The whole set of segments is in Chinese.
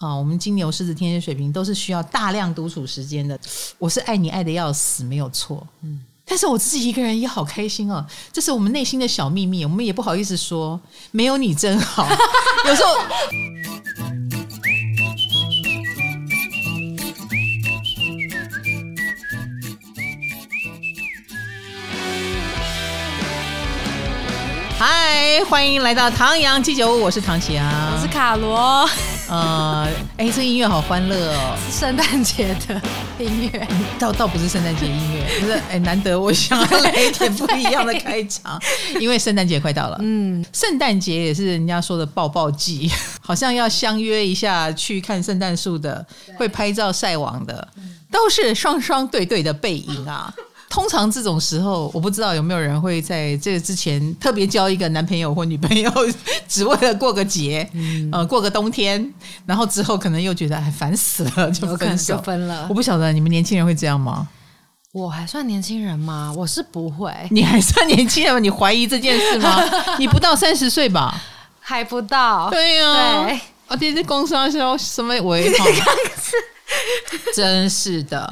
啊，我们金牛、狮子、天蝎、水瓶都是需要大量独处时间的。我是爱你爱的要死，没有错。嗯，但是我自己一个人也好开心哦，这是我们内心的小秘密，我们也不好意思说。没有你真好，有时候。嗨，欢迎来到唐阳鸡酒屋，我是唐綺阳，我是卡罗。呃，哎，这音乐好欢乐哦，是圣诞节的音乐，倒倒不是圣诞节音乐，就是哎，难得我想要来一点不一样的开场，因为圣诞节快到了，嗯，圣诞节也是人家说的抱抱季，好像要相约一下去看圣诞树的，会拍照晒网的，都是双双对对的背影啊。通常这种时候，我不知道有没有人会在这个之前特别交一个男朋友或女朋友，只为了过个节，嗯、呃，过个冬天，然后之后可能又觉得哎烦死了，就分手就分了。我不晓得你们年轻人会这样吗？我还算年轻人吗？我是不会。你还算年轻人吗？你怀疑这件事吗？你不到三十岁吧？还不到。对呀、啊。对。啊，这是工商销什么为好？真是的。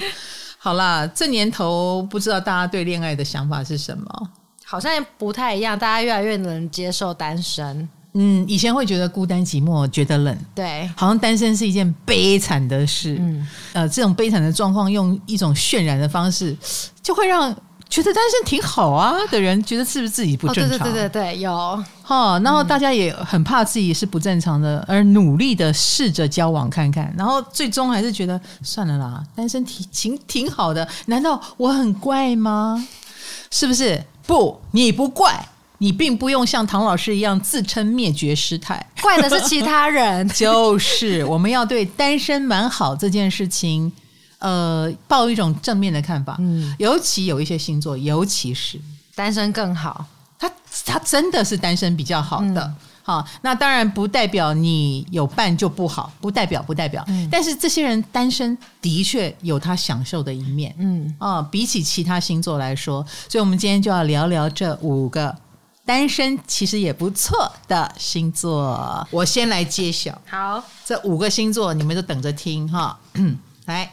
好啦，这年头不知道大家对恋爱的想法是什么？好像不太一样，大家越来越能接受单身。嗯，以前会觉得孤单寂寞，觉得冷，对，好像单身是一件悲惨的事。嗯，呃，这种悲惨的状况，用一种渲染的方式，就会让。觉得单身挺好啊的人，觉得是不是自己不正常？哦、对对对对，有哈。然后大家也很怕自己是不正常的，而努力的试着交往看看，然后最终还是觉得算了啦，单身挺挺挺好的。难道我很怪吗？是不是？不，你不怪，你并不用像唐老师一样自称灭绝师太，怪的是其他人。就是我们要对单身蛮好这件事情。呃，抱一种正面的看法，嗯，尤其有一些星座，尤其是单身更好，他他真的是单身比较好的，好、嗯，那当然不代表你有伴就不好，不代表不代表，嗯、但是这些人单身的确有他享受的一面，嗯。啊，比起其他星座来说，所以我们今天就要聊聊这五个单身其实也不错的星座，我先来揭晓，好，这五个星座你们就等着听哈，来。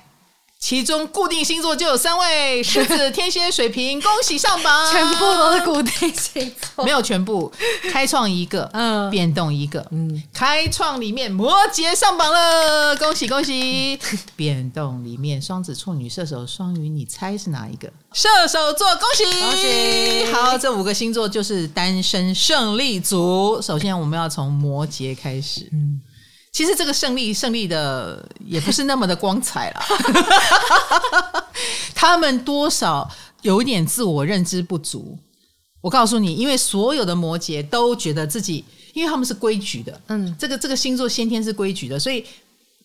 其中固定星座就有三位：狮子、天蝎、水瓶，恭喜上榜！全部都是固定星座，没有全部，开创一个，嗯，变动一个，嗯，开创里面摩羯上榜了，恭喜恭喜！变动里面双子、处女、射手、双鱼，你猜是哪一个？射手座，恭喜恭喜！好，这五个星座就是单身胜利组。首先，我们要从摩羯开始，嗯。其实这个胜利胜利的也不是那么的光彩了，他们多少有一点自我认知不足。我告诉你，因为所有的摩羯都觉得自己，因为他们是规矩的，嗯，这个这个星座先天是规矩的，所以。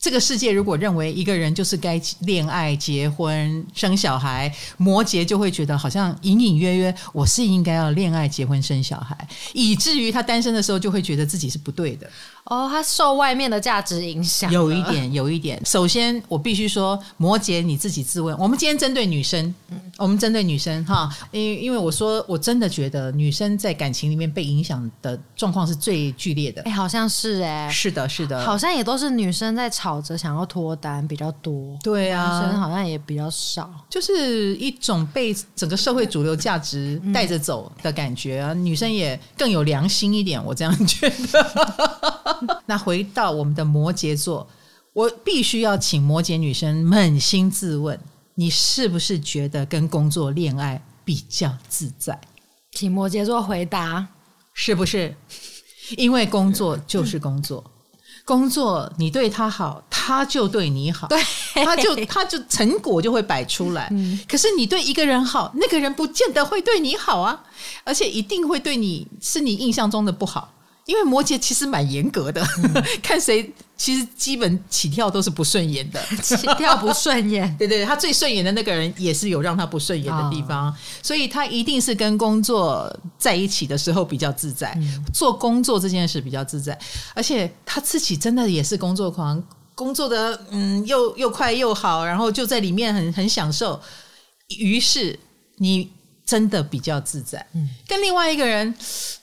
这个世界如果认为一个人就是该恋爱、结婚、生小孩，摩羯就会觉得好像隐隐约约我是应该要恋爱、结婚、生小孩，以至于他单身的时候就会觉得自己是不对的。哦，他受外面的价值影响，有一点，有一点。首先，我必须说，摩羯你自己自问。我们今天针对女生，嗯、我们针对女生哈，因为因为我说我真的觉得女生在感情里面被影响的状况是最剧烈的。哎，好像是哎，是的，是的，好像也都是女生在吵。吵着想要脱单比较多，对啊，男生好像也比较少，就是一种被整个社会主流价值带着走的感觉啊。女生也更有良心一点，我这样觉得。那回到我们的摩羯座，我必须要请摩羯女生扪心自问：你是不是觉得跟工作恋爱比较自在？请摩羯座回答，是不是？因为工作就是工作。工作你对他好，他就对你好，对，他就他就成果就会摆出来。嗯，可是你对一个人好，那个人不见得会对你好啊，而且一定会对你是你印象中的不好。因为摩羯其实蛮严格的，嗯、看谁其实基本起跳都是不顺眼的，起跳不顺眼。对对，他最顺眼的那个人也是有让他不顺眼的地方，哦、所以他一定是跟工作在一起的时候比较自在，嗯、做工作这件事比较自在，而且他自己真的也是工作狂，工作的嗯又又快又好，然后就在里面很很享受。于是你。真的比较自在。嗯，跟另外一个人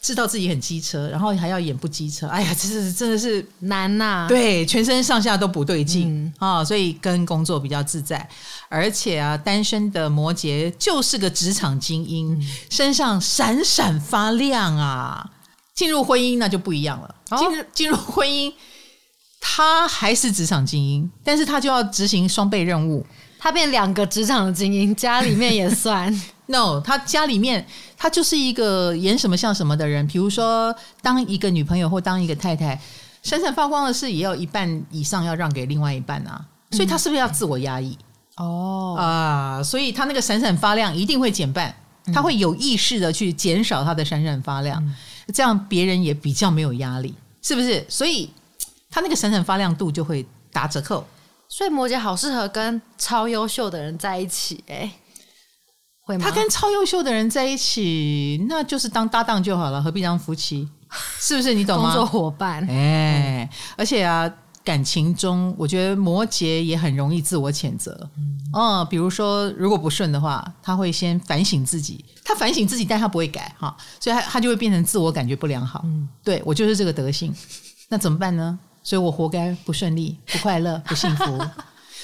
知道自己很机车，然后还要演不机车，哎呀，这是真的是难呐、啊。对，全身上下都不对劲啊、嗯哦，所以跟工作比较自在。而且啊，单身的摩羯就是个职场精英，嗯、身上闪闪发亮啊。进入婚姻那就不一样了。进入进入婚姻，他还是职场精英，但是他就要执行双倍任务。他变两个职场的精英，家里面也算。No，他家里面他就是一个演什么像什么的人。比如说，当一个女朋友或当一个太太，闪闪发光的事也要一半以上要让给另外一半啊。所以他是不是要自我压抑？哦、嗯、啊，所以他那个闪闪发亮一定会减半，他会有意识的去减少他的闪闪发亮。嗯这样别人也比较没有压力，是不是？所以他那个闪闪发亮度就会打折扣。所以摩羯好适合跟超优秀的人在一起，哎，会吗？他跟超优秀的人在一起，那就是当搭档就好了，何必当夫妻？是不是？你懂吗？工作伙伴。哎，嗯、而且啊。感情中，我觉得摩羯也很容易自我谴责。嗯，哦，比如说，如果不顺的话，他会先反省自己。他反省自己，但他不会改哈，所以他他就会变成自我感觉不良好。嗯，对我就是这个德性，那怎么办呢？所以我活该不顺利、不快乐、不幸福。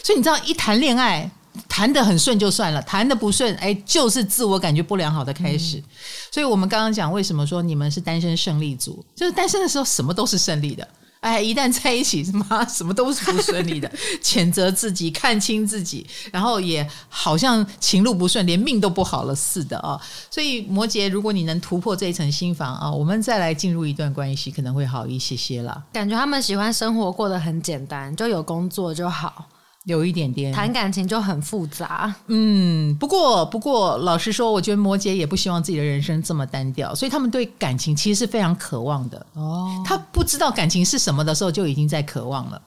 所以你知道，一谈恋爱谈得很顺就算了，谈得不顺，哎，就是自我感觉不良好的开始。嗯，所以我们刚刚讲，为什么说你们是单身胜利组？就是单身的时候，什么都是胜利的。哎，一旦在一起，什么 什么都是不顺利的，谴责自己，看清自己，然后也好像情路不顺，连命都不好了似的啊！所以摩羯，如果你能突破这一层心防啊，我们再来进入一段关系，可能会好一些些啦。感觉他们喜欢生活过得很简单，就有工作就好。有一点点谈感情就很复杂，嗯，不过不过，老实说，我觉得摩羯也不希望自己的人生这么单调，所以他们对感情其实是非常渴望的。哦，他不知道感情是什么的时候，就已经在渴望了。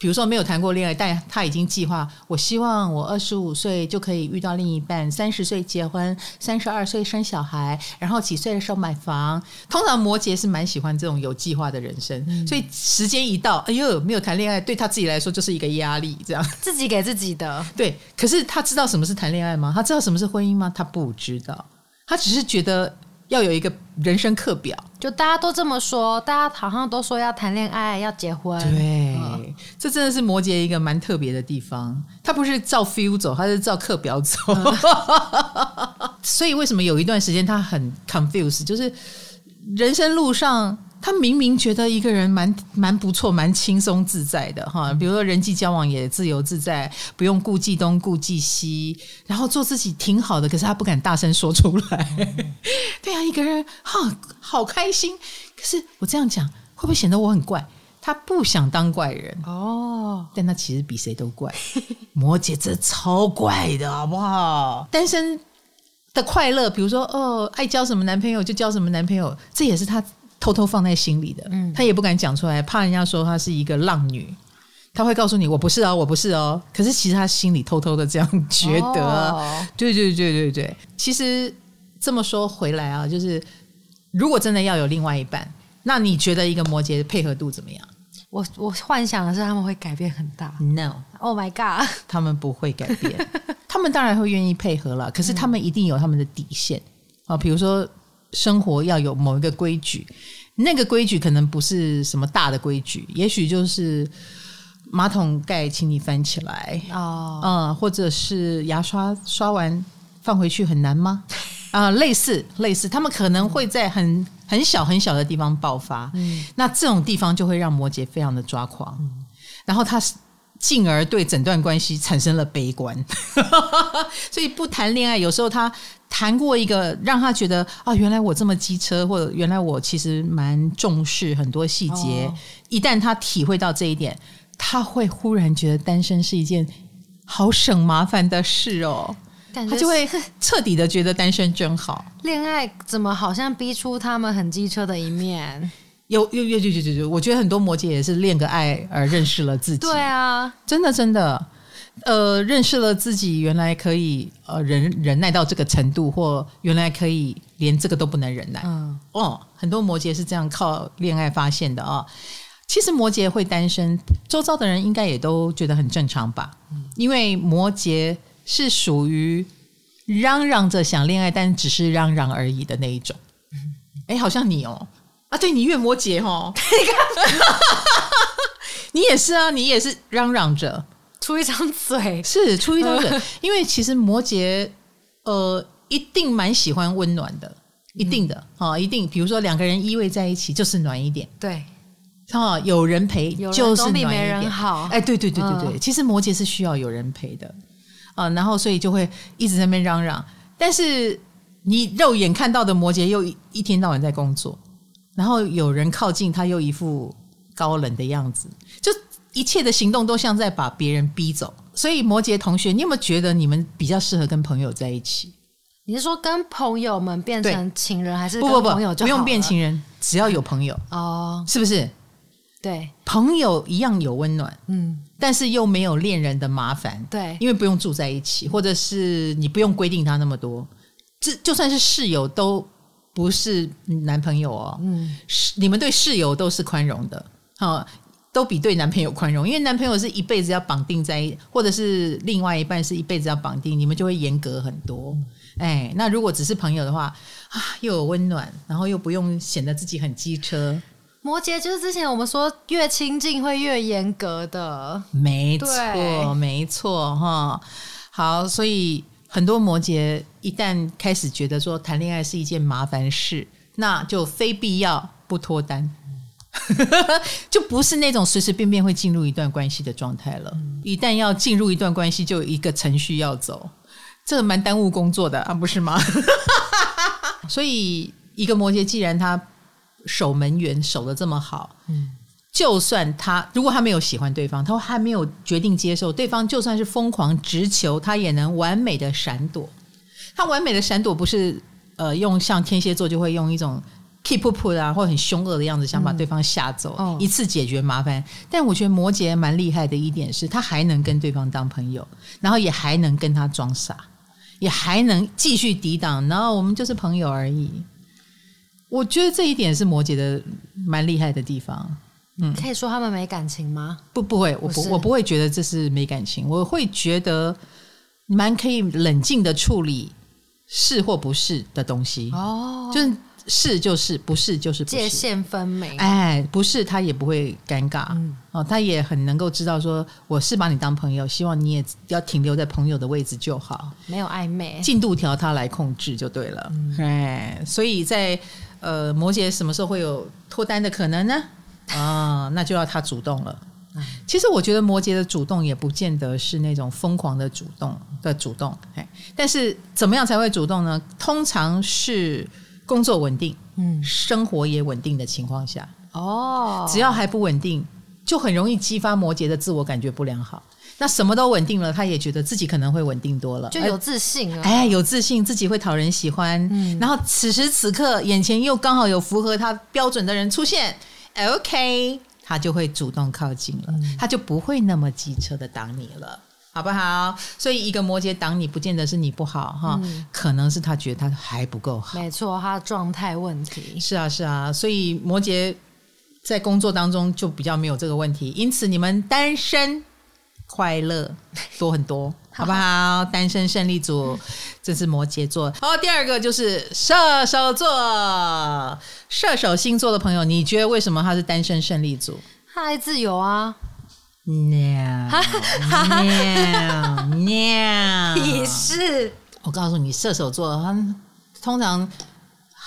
比如说没有谈过恋爱，但他已经计划，我希望我二十五岁就可以遇到另一半，三十岁结婚，三十二岁生小孩，然后几岁的时候买房。通常摩羯是蛮喜欢这种有计划的人生，嗯、所以时间一到，哎呦，没有谈恋爱，对他自己来说就是一个压力，这样自己给自己的。对，可是他知道什么是谈恋爱吗？他知道什么是婚姻吗？他不知道，他只是觉得。要有一个人生课表，就大家都这么说，大家好像都说要谈恋爱、要结婚。对，嗯、这真的是摩羯一个蛮特别的地方。他不是照 feel 走，他是照课表走。嗯、所以为什么有一段时间他很 confused，就是人生路上。他明明觉得一个人蛮蛮不错，蛮轻松自在的哈，比如说人际交往也自由自在，不用顾忌东顾忌西，然后做自己挺好的，可是他不敢大声说出来。对啊，一个人哈好开心，可是我这样讲会不会显得我很怪？他不想当怪人哦，但他其实比谁都怪。摩羯这超怪的好不好？单身的快乐，比如说哦，爱交什么男朋友就交什么男朋友，这也是他。偷偷放在心里的，嗯，他也不敢讲出来，怕人家说他是一个浪女。他会告诉你，我不是哦，我不是哦。可是其实他心里偷偷的这样觉得。哦、对对对对对。其实这么说回来啊，就是如果真的要有另外一半，那你觉得一个摩羯的配合度怎么样？我我幻想的是他们会改变很大。No，Oh my God，他们不会改变。他们当然会愿意配合了，可是他们一定有他们的底线啊，比如说。生活要有某一个规矩，那个规矩可能不是什么大的规矩，也许就是马桶盖，请你翻起来。哦，嗯，或者是牙刷刷完放回去很难吗？啊、呃，类似类似，他们可能会在很很小很小的地方爆发，嗯，那这种地方就会让摩羯非常的抓狂，嗯、然后他进而对整段关系产生了悲观，所以不谈恋爱，有时候他。谈过一个让他觉得啊，原来我这么机车，或者原来我其实蛮重视很多细节。哦、一旦他体会到这一点，他会忽然觉得单身是一件好省麻烦的事哦。他就会 彻底的觉得单身真好。恋爱怎么好像逼出他们很机车的一面？有有有有有有，我觉得很多摩羯也是恋个爱而认识了自己。对啊，真的真的。呃，认识了自己，原来可以呃忍忍耐到这个程度，或原来可以连这个都不能忍耐。嗯，哦，很多摩羯是这样靠恋爱发现的啊、哦。其实摩羯会单身，周遭的人应该也都觉得很正常吧？嗯，因为摩羯是属于嚷嚷着想恋爱，但只是嚷嚷而已的那一种。哎，好像你哦，啊，对你月摩羯哦，你也是啊，你也是嚷嚷着。出一张嘴，是出一张嘴，因为其实摩羯呃一定蛮喜欢温暖的，一定的啊、哦，一定，比如说两个人依偎在一起就是暖一点，对。哦，有人陪就是暖一点，没人好。哎，对对对对对，嗯、其实摩羯是需要有人陪的啊、呃，然后所以就会一直在那边嚷嚷。但是你肉眼看到的摩羯又一天到晚在工作，然后有人靠近他又一副高冷的样子，就一切的行动都像在把别人逼走。所以摩羯同学，你有没有觉得你们比较适合跟朋友在一起？你是说跟朋友们变成情人，还是不不不不用变情人，只要有朋友。哦，是不是？对，朋友一样有温暖，嗯，但是又没有恋人的麻烦，对，因为不用住在一起，或者是你不用规定他那么多，这就算是室友都不是男朋友哦，嗯，你们对室友都是宽容的，好，都比对男朋友宽容，因为男朋友是一辈子要绑定在一，或者是另外一半是一辈子要绑定，你们就会严格很多，哎，那如果只是朋友的话，啊，又有温暖，然后又不用显得自己很机车。摩羯就是之前我们说越亲近会越严格的，没错，没错哈。好，所以很多摩羯一旦开始觉得说谈恋爱是一件麻烦事，那就非必要不脱单，就不是那种随随便便会进入一段关系的状态了。一旦要进入一段关系，就有一个程序要走，这蛮耽误工作的啊，不是吗？所以一个摩羯既然他。守门员守得这么好，嗯，就算他如果他没有喜欢对方，他还没有决定接受对方，就算是疯狂直球，他也能完美的闪躲。他完美的闪躲不是呃用像天蝎座就会用一种 keep up 啊，或很凶恶的样子想把对方吓走，嗯哦、一次解决麻烦。但我觉得摩羯蛮厉害的一点是，他还能跟对方当朋友，然后也还能跟他装傻，也还能继续抵挡，然后我们就是朋友而已。我觉得这一点是摩羯的蛮厉害的地方。嗯，可以说他们没感情吗？不，不会，我不，我不会觉得这是没感情。我会觉得蛮可以冷静的处理是或不是的东西。哦，就是。是就是，不是就是界限分明。哎，不是他也不会尴尬，嗯、哦，他也很能够知道说，我是把你当朋友，希望你也要停留在朋友的位置就好，没有暧昧，进度条他来控制就对了。嗯、哎，所以在呃摩羯什么时候会有脱单的可能呢？啊、哦，那就要他主动了。其实我觉得摩羯的主动也不见得是那种疯狂的主动的主动，哎，但是怎么样才会主动呢？通常是。工作稳定，嗯，生活也稳定的情况下，哦，只要还不稳定，就很容易激发摩羯的自我感觉不良好。那什么都稳定了，他也觉得自己可能会稳定多了，就有自信了。哎，有自信，自己会讨人喜欢。嗯，然后此时此刻，眼前又刚好有符合他标准的人出现，OK，他就会主动靠近了，嗯，他就不会那么机车的挡你了。好不好？所以一个摩羯挡你，不见得是你不好哈，嗯、可能是他觉得他还不够好。没错，他的状态问题。是啊，是啊，所以摩羯在工作当中就比较没有这个问题，因此你们单身快乐多很多，好不好？单身胜利组，这是摩羯座。好，第二个就是射手座，射手星座的朋友，你觉得为什么他是单身胜利组？他爱自由啊。喵喵喵！你是我告诉你，射手座他通常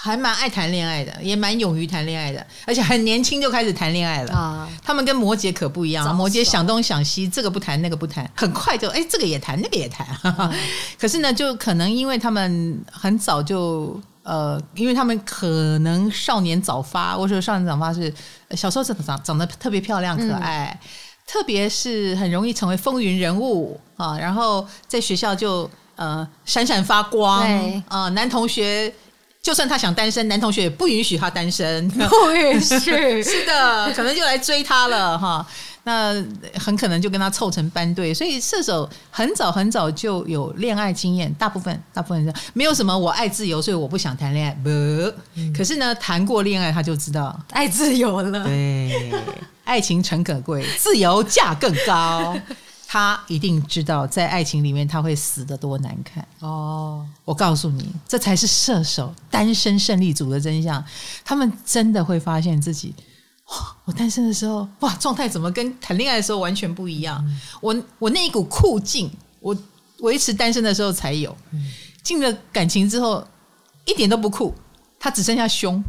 还蛮爱谈恋爱的，也蛮勇于谈恋爱的，而且很年轻就开始谈恋爱了啊。他们跟摩羯可不一样，摩羯想东想西，这个不谈那个不谈，很快就哎这个也谈那个也谈。可是呢，就可能因为他们很早就呃，因为他们可能少年早发，我说少年早发是小时候长长长得特别漂亮可爱。嗯特别是很容易成为风云人物啊，然后在学校就呃闪闪发光对啊。男同学就算他想单身，男同学也不允许他单身，不允许。是的，可能就来追他了哈。那很可能就跟他凑成班对，所以射手很早很早就有恋爱经验，大部分大部分人没有什么我爱自由，所以我不想谈恋爱。不，嗯、可是呢，谈过恋爱他就知道爱自由了。对。爱情诚可贵，自由价更高。他一定知道在爱情里面他会死的多难看哦。我告诉你，这才是射手单身胜利组的真相。他们真的会发现自己，哇，我单身的时候，哇，状态怎么跟谈恋爱的时候完全不一样？嗯、我我那一股酷劲，我维持单身的时候才有，进了感情之后一点都不酷。他只剩下胸，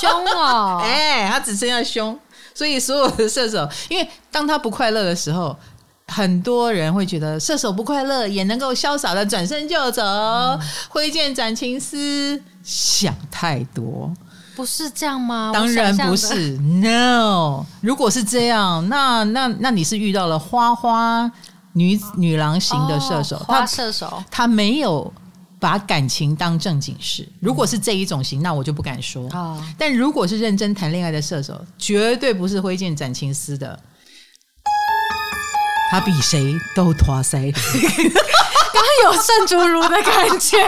胸哦！哎，他只剩下胸，所以所有的射手，因为当他不快乐的时候，很多人会觉得射手不快乐也能够潇洒的转身就走，嗯、挥剑斩情丝，想太多，不是这样吗？当然不是，No。如果是这样，那那那你是遇到了花花女女郎型的射手，哦、花射手，他，他没有。把感情当正经事，如果是这一种型，那我就不敢说。哦、但如果是认真谈恋爱的射手，绝对不是挥剑斩情丝的。他比谁都拖腮，刚有圣竹如的感觉，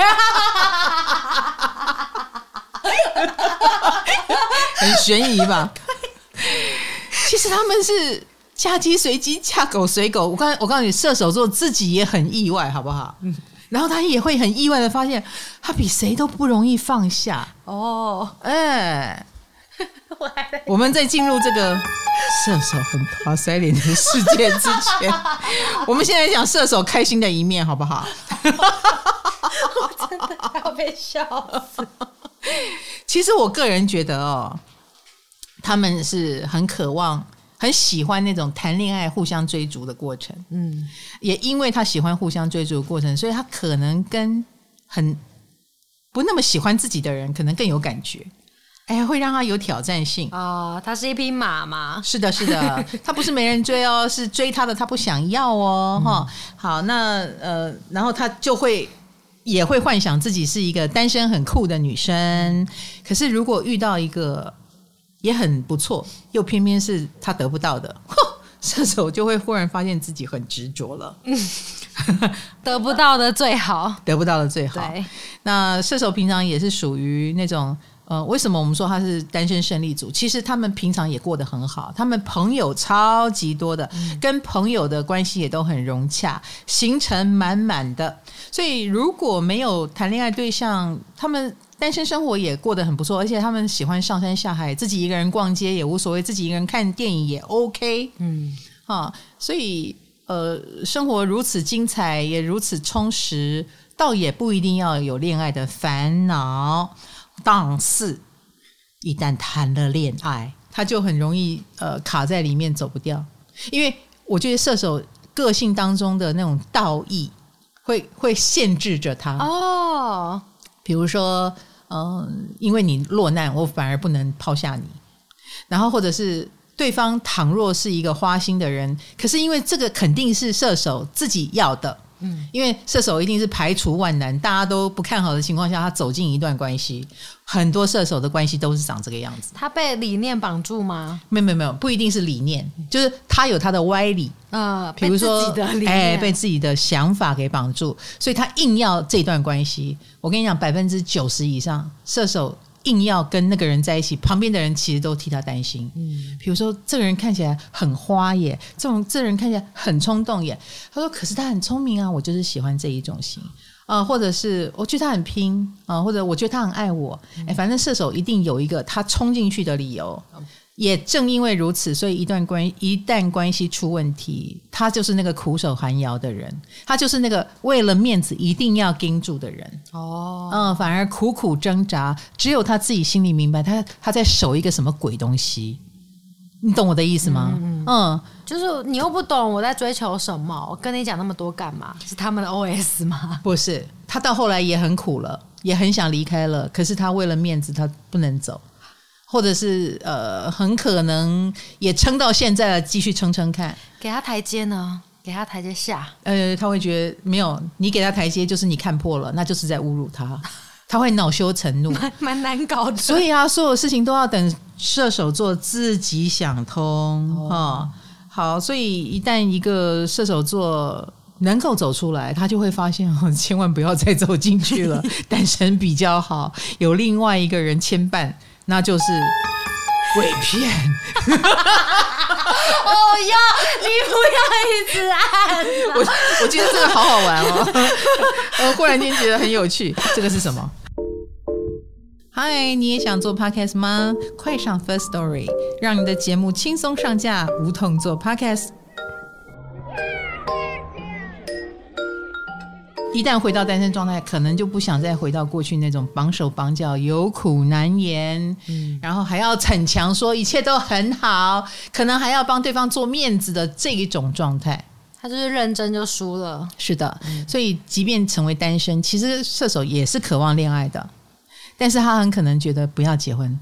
很悬疑吧？其实他们是嫁鸡随鸡，嫁狗随狗。我刚我告诉你，射手座自己也很意外，好不好？嗯。然后他也会很意外的发现，他比谁都不容易放下哦。哎，我们在进入这个射手很花塞脸的世界之前，我们现在讲射手开心的一面，好不好？我真的要被笑死。其实我个人觉得哦，他们是很渴望。很喜欢那种谈恋爱、互相追逐的过程，嗯，也因为他喜欢互相追逐的过程，所以他可能跟很不那么喜欢自己的人，可能更有感觉，哎，会让他有挑战性啊、哦。他是一匹马吗？是的，是的，他不是没人追哦，是追他的他不想要哦，哈、嗯。好，那呃，然后他就会也会幻想自己是一个单身很酷的女生，可是如果遇到一个。也很不错，又偏偏是他得不到的，射手就会忽然发现自己很执着了。嗯 得不到的最好，得不到的最好。对，那射手平常也是属于那种，呃，为什么我们说他是单身胜利组？其实他们平常也过得很好，他们朋友超级多的，嗯、跟朋友的关系也都很融洽，行程满满的。所以如果没有谈恋爱对象，他们。单身生活也过得很不错，而且他们喜欢上山下海，自己一个人逛街也无所谓，自己一个人看电影也 OK。嗯，啊，所以呃，生活如此精彩，也如此充实，倒也不一定要有恋爱的烦恼。但是，一旦谈了恋爱，他就很容易呃卡在里面走不掉，因为我觉得射手个性当中的那种道义会会限制着他哦，比如说。嗯，因为你落难，我反而不能抛下你。然后，或者是对方倘若是一个花心的人，可是因为这个肯定是射手自己要的。嗯，因为射手一定是排除万难，大家都不看好的情况下，他走进一段关系。很多射手的关系都是长这个样子。他被理念绑住吗？没有没有没有，不一定是理念，就是他有他的歪理啊，比如说哎，被自己的想法给绑住，所以他硬要这段关系。我跟你讲，百分之九十以上射手。硬要跟那个人在一起，旁边的人其实都替他担心。嗯，比如说这个人看起来很花耶，这种这个人看起来很冲动耶。他说：“可是他很聪明啊，我就是喜欢这一种型啊、呃，或者是我觉得他很拼啊、呃，或者我觉得他很爱我。哎，反正射手一定有一个他冲进去的理由。”也正因为如此，所以一段关一旦关系出问题，他就是那个苦守寒窑的人，他就是那个为了面子一定要盯住的人。哦，嗯，反而苦苦挣扎，只有他自己心里明白，他他在守一个什么鬼东西？你懂我的意思吗？嗯，嗯，就是你又不懂我在追求什么，我跟你讲那么多干嘛？是他们的 OS 吗？不是，他到后来也很苦了，也很想离开了，可是他为了面子，他不能走。或者是呃，很可能也撑到现在了，继续撑撑看，给他台阶呢？给他台阶下？呃，他会觉得没有，你给他台阶就是你看破了，那就是在侮辱他，他会恼羞成怒，蛮蛮难搞的。所以啊，所有事情都要等射手座自己想通哈、哦哦。好，所以一旦一个射手座能够走出来，他就会发现哦，千万不要再走进去了，单身比较好，有另外一个人牵绊。那就是鬼片，哦哟，你不要一直按。我我觉得这个好好玩哦，我忽然间觉得很有趣。这个是什么？嗨，你也想做 podcast 吗？快上 First Story，让你的节目轻松上架，无痛做 podcast。一旦回到单身状态，可能就不想再回到过去那种绑手绑脚、有苦难言，嗯，然后还要逞强说一切都很好，可能还要帮对方做面子的这一种状态。他就是认真就输了。是的，所以即便成为单身，其实射手也是渴望恋爱的，但是他很可能觉得不要结婚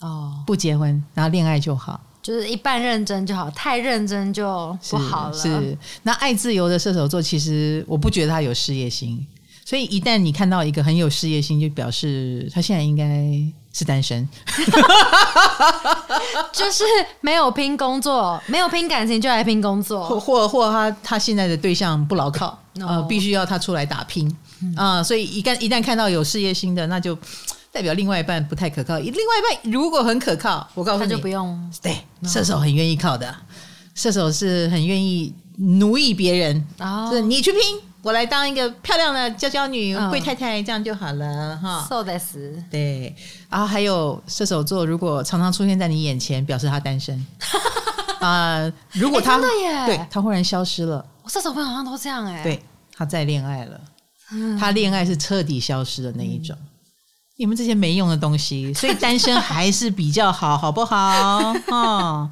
哦，不结婚，然后恋爱就好。就是一半认真就好，太认真就不好了。是，是，那爱自由的射手座，其实我不觉得他有事业心，所以一旦你看到一个很有事业心，就表示他现在应该是单身，就是没有拼工作，没有拼感情就来拼工作，或或或他他现在的对象不牢靠呃，必须要他出来打拼。啊、嗯。呃，所以一旦一旦看到有事业心的，那就。代表另外一半不太可靠，另外一半如果很可靠，我告诉你，他就不用。对，射手很愿意靠的，射手是很愿意奴役别人。哦，是你去拼，我来当一个漂亮的娇娇女、贵、哦、太太，这样就好了哈。So this，对。然后还有射手座，如果常常出现在你眼前，表示他单身。啊、呃，如果他、欸、对他忽然消失了，我射手朋友好像都这样哎、欸。对，他在恋爱了，嗯、他恋爱是彻底消失的那一种。嗯你们这些没用的东西，所以单身还是比较好，好不好？哦，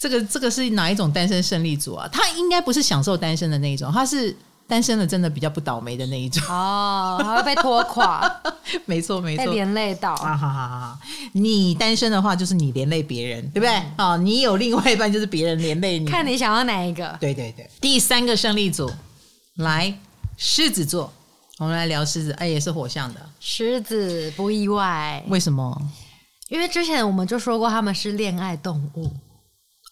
这个这个是哪一种单身胜利组啊？他应该不是享受单身的那一种，他是单身的真的比较不倒霉的那一种哦，还会被拖垮。没错没错，被连累到啊！好好好，你单身的话就是你连累别人，对不对？哦，你有另外一半就是别人连累你，看你想要哪一个？对对对，第三个胜利组来狮子座。我们来聊狮子，哎，也是火象的狮子，不意外。为什么？因为之前我们就说过他们是恋爱动物。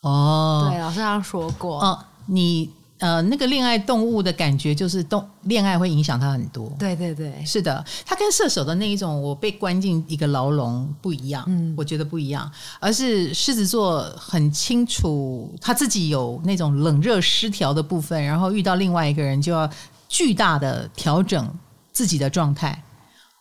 哦，对，老师好像说过。哦，你呃，那个恋爱动物的感觉就是动恋爱会影响他很多。对对对，是的，他跟射手的那一种我被关进一个牢笼不一样。嗯，我觉得不一样，而是狮子座很清楚他自己有那种冷热失调的部分，然后遇到另外一个人就要。巨大的调整自己的状态。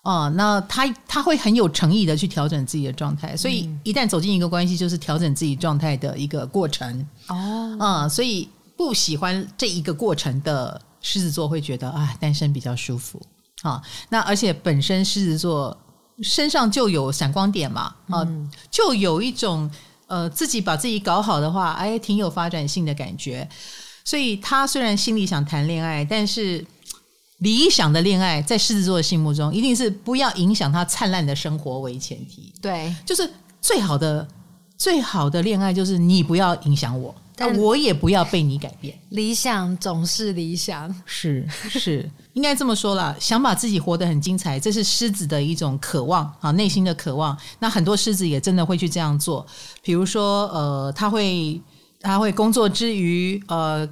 哦，那他他会很有诚意的去调整自己的状态，所以一旦走进一个关系，就是调整自己状态的一个过程。哦，嗯，所以不喜欢这一个过程的狮子座会觉得啊，单身比较舒服。啊。那而且本身狮子座身上就有闪光点嘛，啊，就有一种呃自己把自己搞好的话，哎，挺有发展性的感觉。所以他虽然心里想谈恋爱，但是理想的恋爱在狮子座的心目中，一定是不要影响他灿烂的生活为前提。对，就是最好的最好的恋爱，就是你不要影响我，但我也不要被你改变。理想总是理想，是是，应该这么说啦。想把自己活得很精彩，这是狮子的一种渴望啊，内心的渴望。那很多狮子也真的会去这样做，比如说呃，他会。他会工作之余，呃，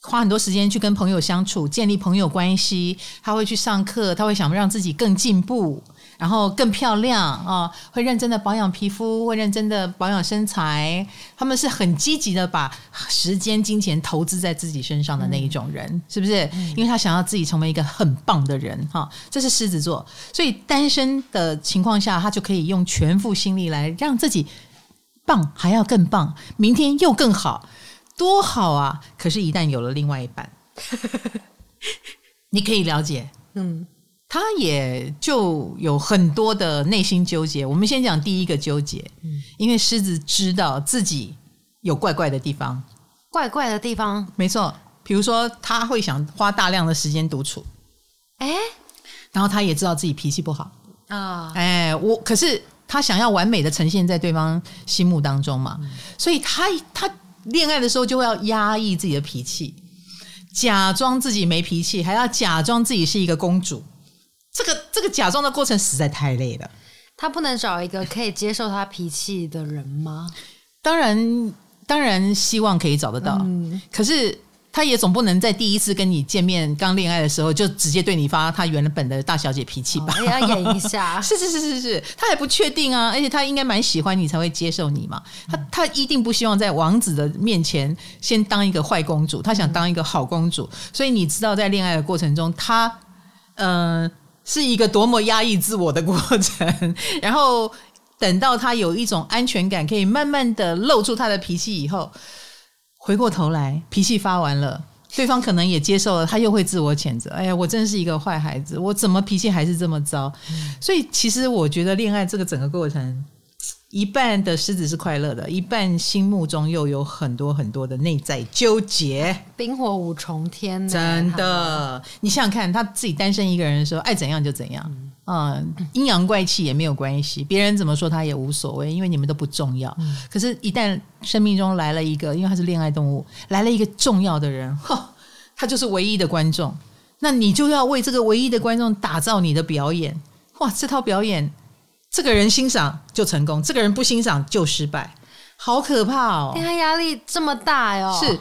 花很多时间去跟朋友相处，建立朋友关系。他会去上课，他会想让自己更进步，然后更漂亮啊、呃，会认真的保养皮肤，会认真的保养身材。他们是很积极的把时间、金钱投资在自己身上的那一种人，嗯、是不是？因为他想要自己成为一个很棒的人，哈、呃，这是狮子座。所以单身的情况下，他就可以用全副心力来让自己。棒还要更棒，明天又更好，多好啊！可是，一旦有了另外一半，你可以了解，嗯，他也就有很多的内心纠结。我们先讲第一个纠结，嗯，因为狮子知道自己有怪怪的地方，怪怪的地方，没错。比如说，他会想花大量的时间独处，哎，然后他也知道自己脾气不好啊，哎，我可是。他想要完美的呈现在对方心目当中嘛，嗯、所以他他恋爱的时候就会要压抑自己的脾气，假装自己没脾气，还要假装自己是一个公主。这个这个假装的过程实在太累了。他不能找一个可以接受他脾气的人吗？当然，当然希望可以找得到。嗯、可是。他也总不能在第一次跟你见面刚恋爱的时候就直接对你发他原本的大小姐脾气吧？也、哦、要演一下。是是是是是，他还不确定啊，而且他应该蛮喜欢你才会接受你嘛。他他一定不希望在王子的面前先当一个坏公主，他想当一个好公主。嗯、所以你知道，在恋爱的过程中，他嗯、呃、是一个多么压抑自我的过程。然后等到他有一种安全感，可以慢慢的露出他的脾气以后。回过头来，脾气发完了，对方可能也接受了，他又会自我谴责。哎呀，我真是一个坏孩子，我怎么脾气还是这么糟？所以，其实我觉得恋爱这个整个过程。一半的狮子是快乐的，一半心目中又有很多很多的内在纠结，冰火五重天，真的。你想想看，他自己单身一个人的时候，爱怎样就怎样，嗯，阴阳怪气也没有关系，别人怎么说他也无所谓，因为你们都不重要。嗯、可是，一旦生命中来了一个，因为他是恋爱动物，来了一个重要的人，哈，他就是唯一的观众，那你就要为这个唯一的观众打造你的表演，哇，这套表演。这个人欣赏就成功，这个人不欣赏就失败，好可怕哦！他压力这么大哟、哦，是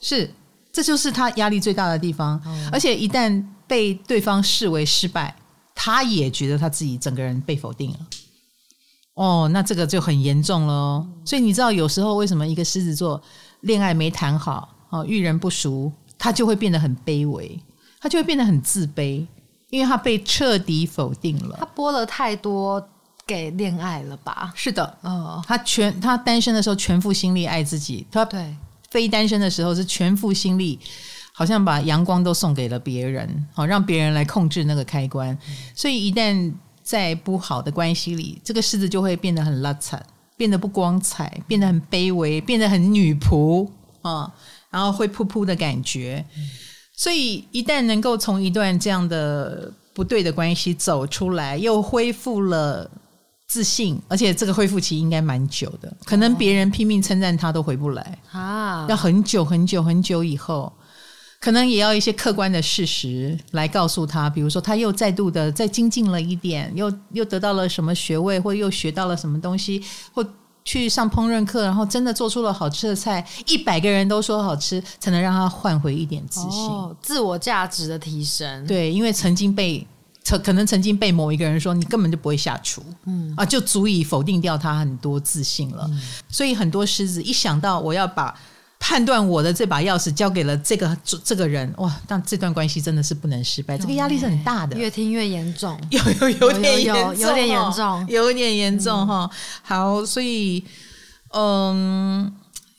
是，这就是他压力最大的地方。嗯、而且一旦被对方视为失败，他也觉得他自己整个人被否定了。哦，那这个就很严重了哦。所以你知道，有时候为什么一个狮子座恋爱没谈好，哦，遇人不熟，他就会变得很卑微，他就会变得很自卑，因为他被彻底否定了。他播了太多。给恋爱了吧？是的，哦，他全他单身的时候全副心力爱自己，他对非单身的时候是全副心力，好像把阳光都送给了别人，好让别人来控制那个开关。嗯、所以一旦在不好的关系里，这个狮子就会变得很邋遢，变得不光彩，变得很卑微，变得很女仆啊，然后会噗噗的感觉。嗯、所以一旦能够从一段这样的不对的关系走出来，又恢复了。自信，而且这个恢复期应该蛮久的，可能别人拼命称赞他都回不来啊，要很久很久很久以后，可能也要一些客观的事实来告诉他，比如说他又再度的再精进了一点，又又得到了什么学位，或又学到了什么东西，或去上烹饪课，然后真的做出了好吃的菜，一百个人都说好吃，才能让他换回一点自信，哦，自我价值的提升。对，因为曾经被。可能曾经被某一个人说你根本就不会下厨，嗯啊，就足以否定掉他很多自信了。嗯、所以很多狮子一想到我要把判断我的这把钥匙交给了这个这个人，哇，但这段关系真的是不能失败，这个压力是很大的。越听越严重，有有有点严重，有点严重，有点严重哈。好，所以嗯，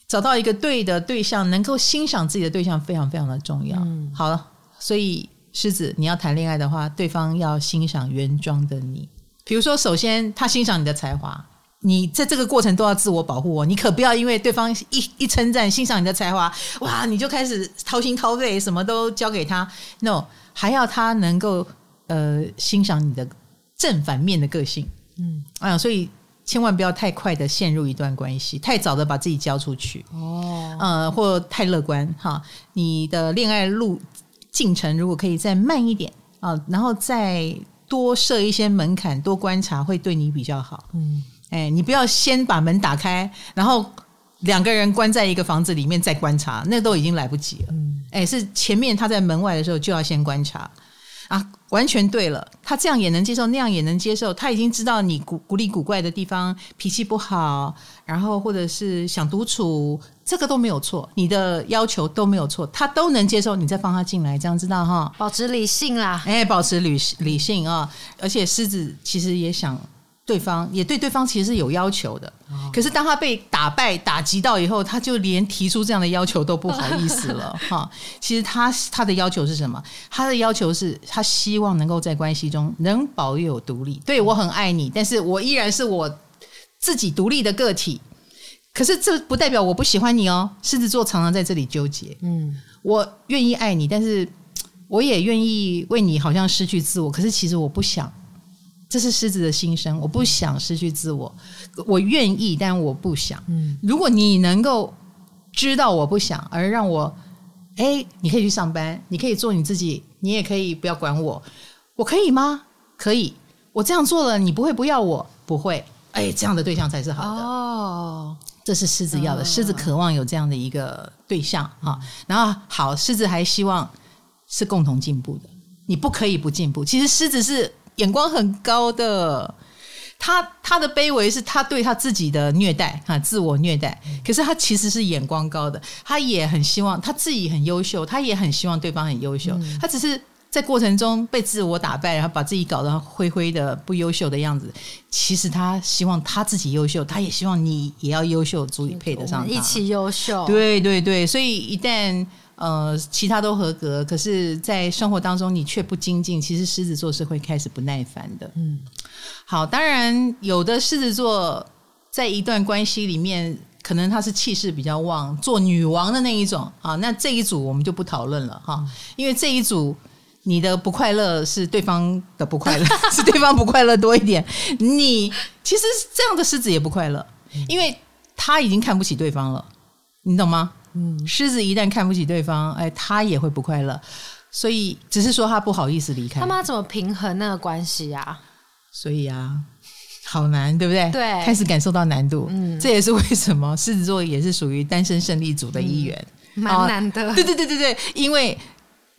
找到一个对的对象，能够欣赏自己的对象，非常非常的重要。嗯，好了，所以。狮子，你要谈恋爱的话，对方要欣赏原装的你。比如说，首先他欣赏你的才华，你在这个过程都要自我保护哦。你可不要因为对方一一称赞、欣赏你的才华，哇，你就开始掏心掏肺，什么都交给他。No，还要他能够呃欣赏你的正反面的个性。嗯啊，所以千万不要太快的陷入一段关系，太早的把自己交出去哦，呃，或太乐观哈。你的恋爱路。进程如果可以再慢一点啊，然后再多设一些门槛，多观察会对你比较好。嗯，哎，你不要先把门打开，然后两个人关在一个房子里面再观察，那都已经来不及了。嗯，哎，是前面他在门外的时候就要先观察。啊，完全对了，他这样也能接受，那样也能接受。他已经知道你古古里古怪的地方，脾气不好，然后或者是想独处，这个都没有错，你的要求都没有错，他都能接受。你再放他进来，这样知道哈？保持理性啦，哎，保持理理性啊，而且狮子其实也想。对方也对对方其实是有要求的，可是当他被打败打击到以后，他就连提出这样的要求都不好意思了 哈。其实他他的要求是什么？他的要求是他希望能够在关系中能保有独立。对，我很爱你，但是我依然是我自己独立的个体。可是这不代表我不喜欢你哦。狮子座常常在这里纠结。嗯，我愿意爱你，但是我也愿意为你好像失去自我。可是其实我不想。这是狮子的心声，我不想失去自我，我愿意，但我不想。嗯，如果你能够知道我不想，而让我，哎，你可以去上班，你可以做你自己，你也可以不要管我，我可以吗？可以，我这样做了，你不会不要我，不会。哎，这样的对象才是好的。哦，这是狮子要的，狮子渴望有这样的一个对象啊。然后好，狮子还希望是共同进步的，你不可以不进步。其实狮子是眼光很高的，他他的卑微是他对他自己的虐待啊，自我虐待。可是他其实是眼光高的，他也很希望他自己很优秀，他也很希望对方很优秀，他只是。在过程中被自我打败，然后把自己搞得灰灰的、不优秀的样子。其实他希望他自己优秀，他也希望你也要优秀，足以配得上他。一起优秀。对对对，所以一旦呃其他都合格，可是在生活当中你却不精进，其实狮子座是会开始不耐烦的。嗯，好，当然有的狮子座在一段关系里面，可能他是气势比较旺，做女王的那一种啊。那这一组我们就不讨论了哈，因为这一组。你的不快乐是对方的不快乐，是对方不快乐多一点。你其实这样的狮子也不快乐，因为他已经看不起对方了，你懂吗？嗯，狮子一旦看不起对方，哎，他也会不快乐。所以只是说他不好意思离开。他们要怎么平衡那个关系啊？所以啊，好难，对不对？对，开始感受到难度。嗯，这也是为什么狮子座也是属于单身胜利组的一员，嗯，蛮难的。对对对对对，因为。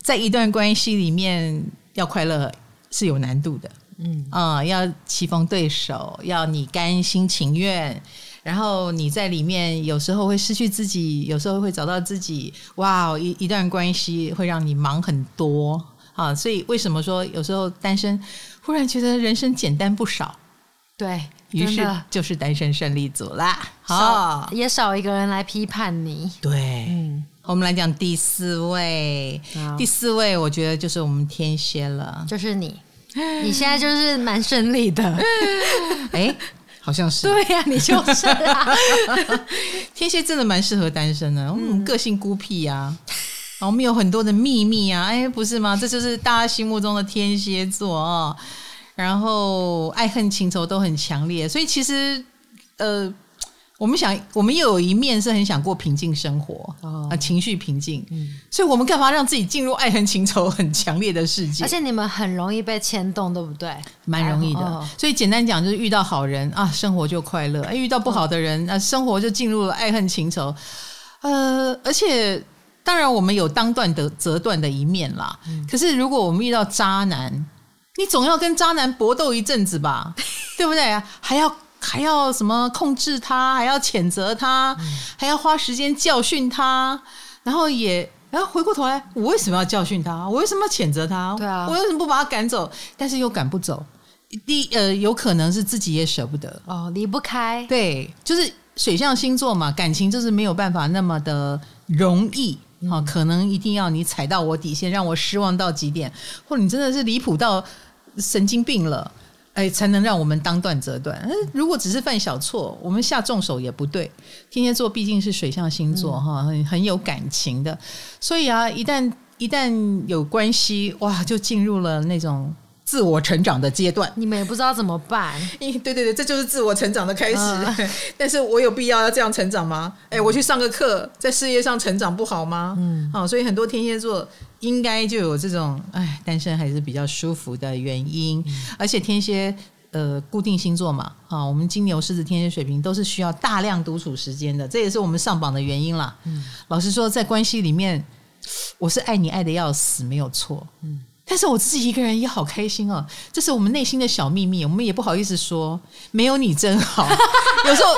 在一段关系里面，要快乐是有难度的，嗯啊、呃，要棋逢对手，要你甘心情愿，然后你在里面有时候会失去自己，有时候会找到自己，哇，一一段关系会让你忙很多啊，所以为什么说有时候单身忽然觉得人生简单不少？对，于是就是单身胜利组啦，好，也少一个人来批判你，对，嗯。我们来讲第四位，第四位我觉得就是我们天蝎了，就是你，你现在就是蛮顺利的，哎，好像是，对呀、啊，你就是啊，天蝎真的蛮适合单身的，我们个性孤僻呀、啊，然后我们有很多的秘密啊，哎，不是吗？这就是大家心目中的天蝎座啊，然后爱恨情仇都很强烈，所以其实呃。我们想，我们又有一面是很想过平静生活啊、哦，情绪平静、嗯，所以我们干嘛让自己进入爱恨情仇很强烈的世界？而且你们很容易被牵动，对不对？蛮容易的。哦、所以简单讲，就是遇到好人啊，生活就快乐；哎，遇到不好的人，啊、生活就进入了爱恨情仇。呃，而且当然我们有当断的折断的一面啦、嗯。可是如果我们遇到渣男，你总要跟渣男搏斗一阵子吧，对不对啊？还要。还要什么控制他，还要谴责他，嗯、还要花时间教训他，然后也然后回过头来，我为什么要教训他？我为什么要谴责他？对啊，我为什么不把他赶走？但是又赶不走，第呃，有可能是自己也舍不得哦，离不开。对，就是水象星座嘛，感情就是没有办法那么的容易啊、嗯，可能一定要你踩到我底线，让我失望到极点，或者你真的是离谱到神经病了。哎，才能让我们当断则断。如果只是犯小错，我们下重手也不对。天蝎座毕竟是水象星座哈、嗯，很很有感情的，所以啊，一旦一旦有关系，哇，就进入了那种。自我成长的阶段，你们也不知道怎么办。对对对，这就是自我成长的开始。嗯、但是我有必要要这样成长吗？哎，我去上个课，在事业上成长不好吗？嗯，好、哦，所以很多天蝎座应该就有这种哎，单身还是比较舒服的原因。嗯、而且天蝎呃，固定星座嘛，啊、哦，我们金牛、狮子、天蝎、水瓶都是需要大量独处时间的，这也是我们上榜的原因啦。嗯，老实说，在关系里面，我是爱你爱的要死，没有错。嗯。但是我自己一个人也好开心哦，这是我们内心的小秘密，我们也不好意思说。没有你真好，有时候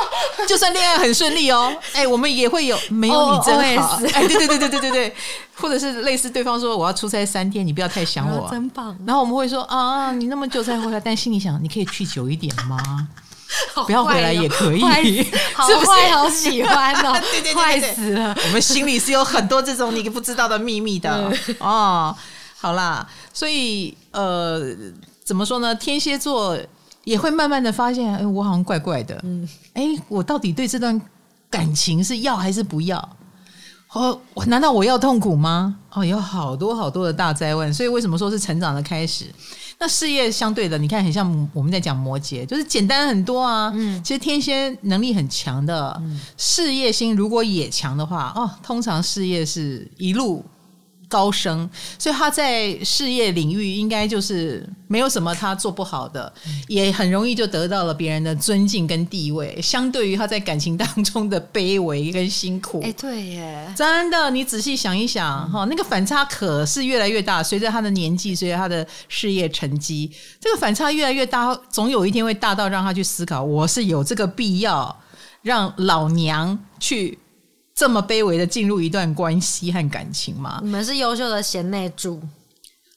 就算恋爱很顺利哦，哎，我们也会有没有你真好。Oh, 哎，对对对对对对对，或者是类似对方说我要出差三天，你不要太想我，真棒。然后我们会说啊，你那么久才回来，但心里想你可以去久一点吗？不要回来也可以，好坏好喜欢哦，对对对对死了。我们心里是有很多这种你不知道的秘密的哦。好啦，所以呃，怎么说呢？天蝎座也会慢慢的发现，哎，我好像怪怪的。嗯，哎，我到底对这段感情是要还是不要？哦，我难道我要痛苦吗？哦，有好多好多的大灾问。所以为什么说是成长的开始？那事业相对的，你看很像我们在讲摩羯，就是简单很多啊。嗯，其实天蝎能力很强的，嗯，事业心如果也强的话，哦，通常事业是一路。高升，所以他在事业领域应该就是没有什么他做不好的，也很容易就得到了别人的尊敬跟地位。相对于他在感情当中的卑微跟辛苦，哎，对耶，真的，你仔细想一想哈，那个反差可是越来越大。随着他的年纪，随着他的事业成绩，这个反差越来越大，总有一天会大到让他去思考：我是有这个必要让老娘去。这么卑微的进入一段关系和感情吗？你们是优秀的贤内助。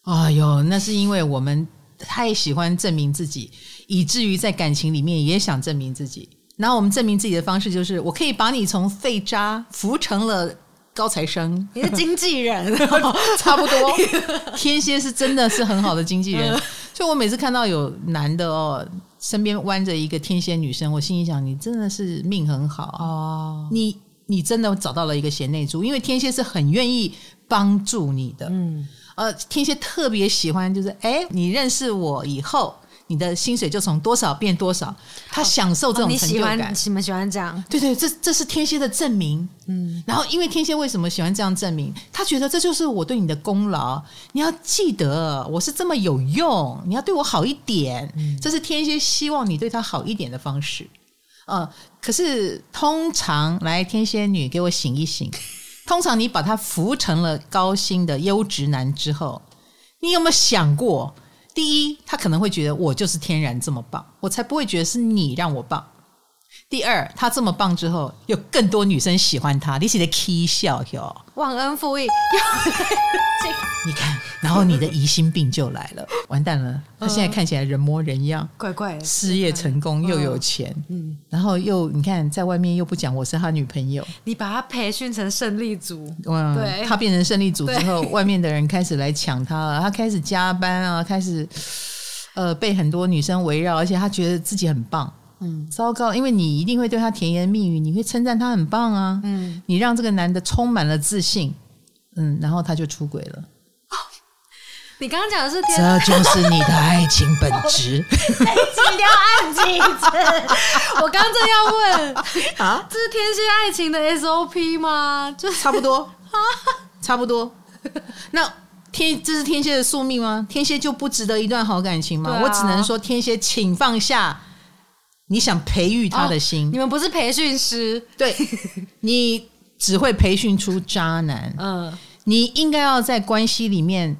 哎呦，那是因为我们太喜欢证明自己，以至于在感情里面也想证明自己。然后我们证明自己的方式就是，我可以把你从废渣扶成了高材生。你是经纪人，差不多。天蝎是真的是很好的经纪人，所以我每次看到有男的哦，身边弯着一个天蝎女生，我心里想，你真的是命很好哦，你。你真的找到了一个贤内助，因为天蝎是很愿意帮助你的。嗯，呃，天蝎特别喜欢，就是哎，你认识我以后，你的薪水就从多少变多少，他享受这种成就感。哦、你喜欢，你们喜欢这样？对对，这这是天蝎的证明。嗯，然后因为天蝎为什么喜欢这样证明？他觉得这就是我对你的功劳。你要记得，我是这么有用，你要对我好一点。嗯，这是天蝎希望你对他好一点的方式。呃，可是通常来天蝎女给我醒一醒。通常你把他扶成了高薪的优质男之后，你有没有想过？第一，他可能会觉得我就是天然这么棒，我才不会觉得是你让我棒。第二，他这么棒之后，有更多女生喜欢他，你写的 k 笑哟，忘恩负义。你看，然后你的疑心病就来了，完蛋了。他现在看起来人模人样，怪怪，事业成功又有钱，嗯，然后又你看在外面又不讲我是他女朋友，你把他培训成胜利组，哇，对，他变成胜利组之后，外面的人开始来抢他了，他开始加班啊，开始呃被很多女生围绕，而且他觉得自己很棒。嗯，糟糕，因为你一定会对他甜言蜜语，你会称赞他很棒啊。嗯，你让这个男的充满了自信，嗯，然后他就出轨了。哦，你刚刚讲的是天，这就是你的爱情本质。一定要按镜子。我刚正要问 啊，这是天蝎爱情的 SOP 吗？就差不多，差不多。那天，这是天蝎的宿命吗？天蝎就不值得一段好感情吗？啊，我只能说，天蝎，请放下。你想培育他的心？哦，你们不是培训师，对，你只会培训出渣男。嗯，你应该要在关系里面，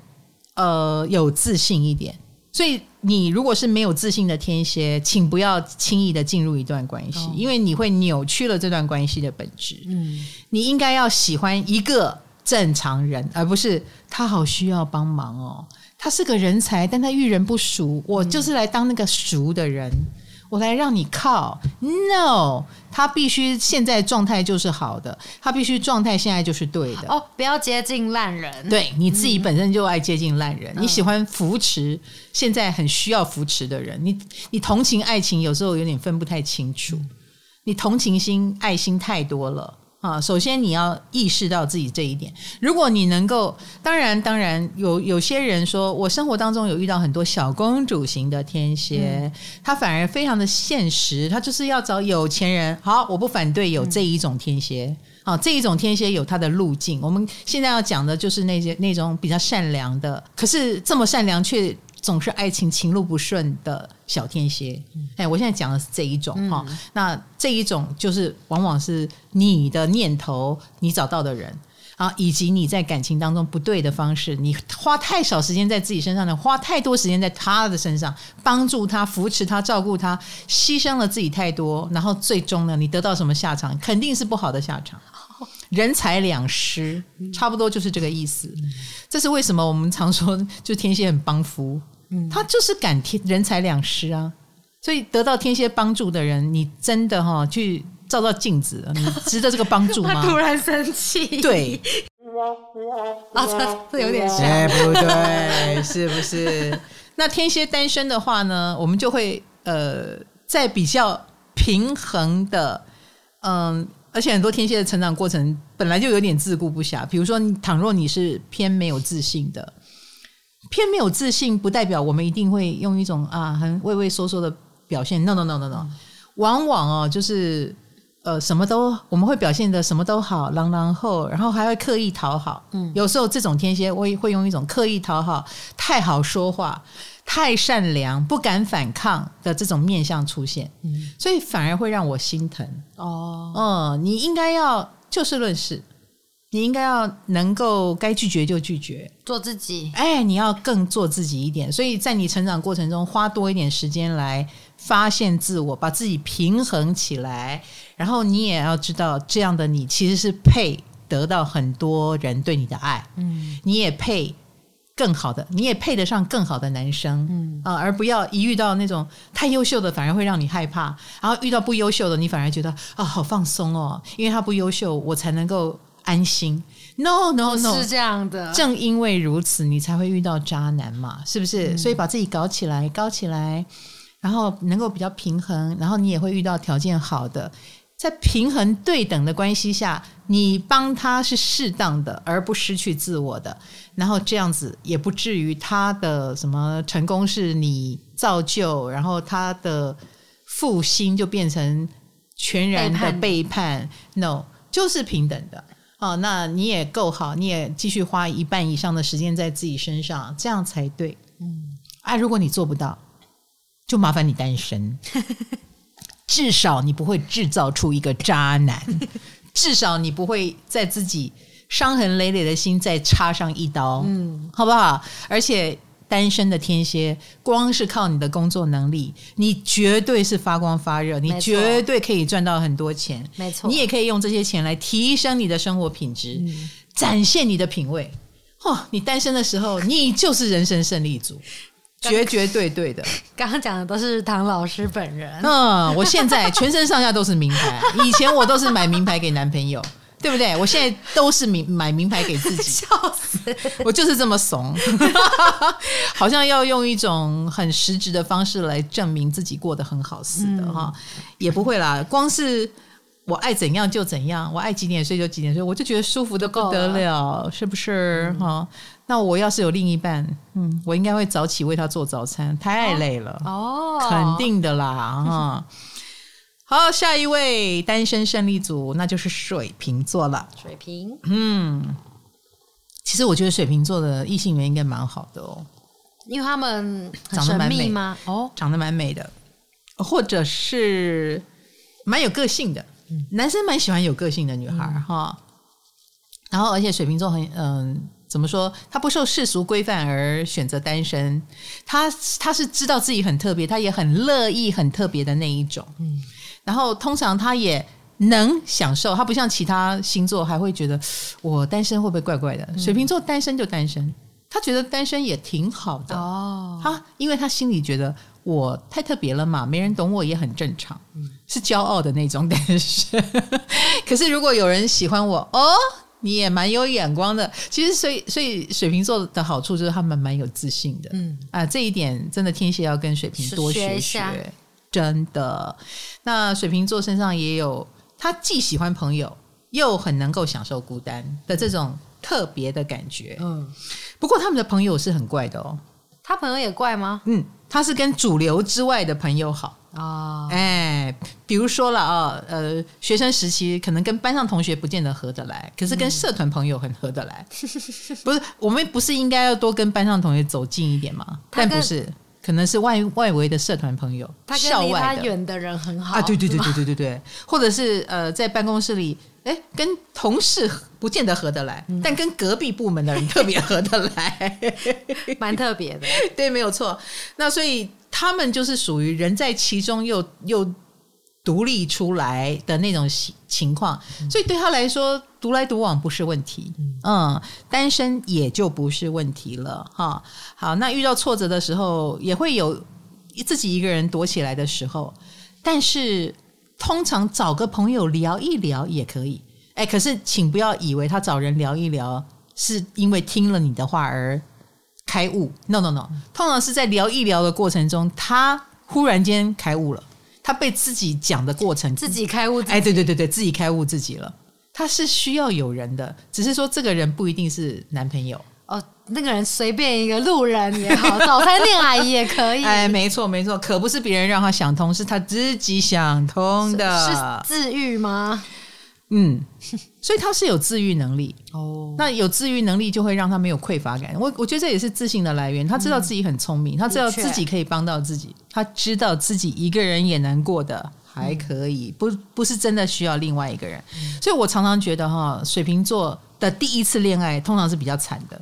呃，有自信一点。所以，你如果是没有自信的天蝎，请不要轻易的进入一段关系，哦，因为你会扭曲了这段关系的本质。嗯，你应该要喜欢一个正常人，而不是他好需要帮忙哦。他是个人才，但他遇人不熟，我就是来当那个熟的人。我来让你靠，no，他必须现在状态就是好的，他必须状态现在就是对的。哦，不要接近烂人。对，你自己本身就爱接近烂人，嗯，你喜欢扶持现在很需要扶持的人，你你同情爱情有时候有点分不太清楚，你同情心爱心太多了。啊，首先你要意识到自己这一点。如果你能够，当然，当然有有些人说，我生活当中有遇到很多小公主型的天蝎，嗯、他反而非常的现实，他就是要找有钱人。好，我不反对有这一种天蝎。好、嗯，这一种天蝎有它的路径。我们现在要讲的就是那些那种比较善良的，可是这么善良却。总是爱情情路不顺的小天蝎，哎、嗯，我现在讲的是这一种哈、嗯。那这一种就是往往是你的念头，你找到的人啊，以及你在感情当中不对的方式，你花太少时间在自己身上呢，花太多时间在他的身上，帮助他、扶持他、照顾他，牺牲了自己太多，然后最终呢，你得到什么下场？肯定是不好的下场。人财两失，差不多就是这个意思。这是为什么我们常说，就天蝎很帮夫。嗯，他就是敢天人财两失啊，所以得到天蝎帮助的人，你真的哈、哦、去照照镜子，你值得这个帮助吗？他突然生气，对，啊，这这有点像，对 不对？是不是？那天蝎单身的话呢，我们就会呃，在比较平衡的，嗯，而且很多天蝎的成长过程本来就有点自顾不暇，比如说，倘若你是偏没有自信的。偏没有自信，不代表我们一定会用一种啊很畏畏缩缩的表现。No no no no no，往往哦，就是呃，什么都我们会表现的什么都好，朗朗后，然后还会刻意讨好。嗯，有时候这种天蝎我也会用一种刻意讨好、太好说话、太善良、不敢反抗的这种面相出现。嗯，所以反而会让我心疼。哦，嗯，你应该要就事论事，你应该要能够该拒绝就拒绝，做自己。哎，你要更做自己一点。所以在你成长过程中，花多一点时间来发现自我，把自己平衡起来。然后你也要知道，这样的你其实是配得到很多人对你的爱，嗯，你也配更好的，你也配得上更好的男生，嗯啊，而不要一遇到那种太优秀的，反而会让你害怕；然后遇到不优秀的，你反而觉得啊，好放松哦，因为他不优秀，我才能够安心。No No No，是这样的。正因为如此，你才会遇到渣男嘛，是不是？嗯，所以把自己搞起来，搞起来，然后能够比较平衡，然后你也会遇到条件好的。在平衡对等的关系下，你帮他是适当的，而不失去自我的。然后这样子也不至于他的什么成功是你造就，然后他的负心就变成全然的背叛。No，就是平等的。哦，那你也够好，你也继续花一半以上的时间在自己身上，这样才对。嗯，啊，如果你做不到，就麻烦你单身。至少你不会制造出一个渣男，至少你不会在自己伤痕累累的心再插上一刀，嗯，好不好？而且单身的天蝎，光是靠你的工作能力，你绝对是发光发热，你绝对可以赚到很多钱，没错。你也可以用这些钱来提升你的生活品质，嗯，展现你的品味。哦，你单身的时候，你就是人生胜利组。绝绝对对的，刚刚讲的都是唐老师本人。嗯，我现在全身上下都是名牌，以前我都是买名牌给男朋友，对不对？我现在都是名买名牌给自己，笑死！我就是这么怂，好像要用一种很实质的方式来证明自己过得很好似的哈，嗯、也不会啦，光是。我爱怎样就怎样，我爱几点睡就几点睡，我就觉得舒服的不得了，了是不是？哈、嗯，那我要是有另一半，嗯，我应该会早起为他做早餐，太累了哦，肯定的啦，哈。好，下一位单身胜利组，那就是水瓶座了。水瓶，嗯，其实我觉得水瓶座的异性缘应该蛮好的哦，因为他们长得蛮美。吗？哦，长得蛮美的，或者是蛮有个性的。男生蛮喜欢有个性的女孩哈，嗯、然后而且水瓶座很嗯，怎么说？他不受世俗规范而选择单身，他他是知道自己很特别，他也很乐意很特别的那一种。嗯，然后通常他也能享受，他不像其他星座还会觉得我单身会不会怪怪的？水瓶座单身就单身，他觉得单身也挺好的哦。他因为他心里觉得。我太特别了嘛，没人懂我也很正常，是骄傲的那种。单身，可是如果有人喜欢我，哦，你也蛮有眼光的。其实，所以，所以水瓶座的好处就是他们蛮有自信的。嗯啊，这一点真的天蝎要跟水瓶多学学，真的。那水瓶座身上也有，他既喜欢朋友，又很能够享受孤单的这种特别的感觉。嗯，不过他们的朋友是很怪的哦。他朋友也怪吗？嗯。他是跟主流之外的朋友好啊，哎，比如说了啊，呃，学生时期可能跟班上同学不见得合得来，可是跟社团朋友很合得来。嗯、不是，我们不是应该要多跟班上同学走近一点吗？但不是，可能是外外围的社团朋友，他跟离他远的人很好啊，对对对对对对对，或者是呃，在办公室里。哎，跟同事不见得合得来，嗯、但跟隔壁部门的人特别合得来，蛮特别的。对，没有错。那所以他们就是属于人在其中又又独立出来的那种情况，嗯、所以对他来说，独来独往不是问题。嗯，嗯，单身也就不是问题了。哈，好，那遇到挫折的时候，也会有自己一个人躲起来的时候，但是。通常找个朋友聊一聊也可以，哎，可是请不要以为他找人聊一聊是因为听了你的话而开悟，no no no，通常是在聊一聊的过程中，他忽然间开悟了，他被自己讲的过程自己开悟，哎，对对对对，自己开悟自己了，他是需要有人的，只是说这个人不一定是男朋友。哦，那个人随便一个路人也好，早餐店阿姨也可以。哎，没错没错，可不是别人让他想通，是他自己想通的。是，是自愈吗？嗯，所以他是有自愈能力哦。那有自愈能力就会让他没有匮乏感。我我觉得这也是自信的来源。他知道自己很聪明，嗯、他知道自己可以帮到自己，他知道自己一个人也能过的还可以，不不是真的需要另外一个人。嗯、所以我常常觉得哈，水瓶座的第一次恋爱通常是比较惨的，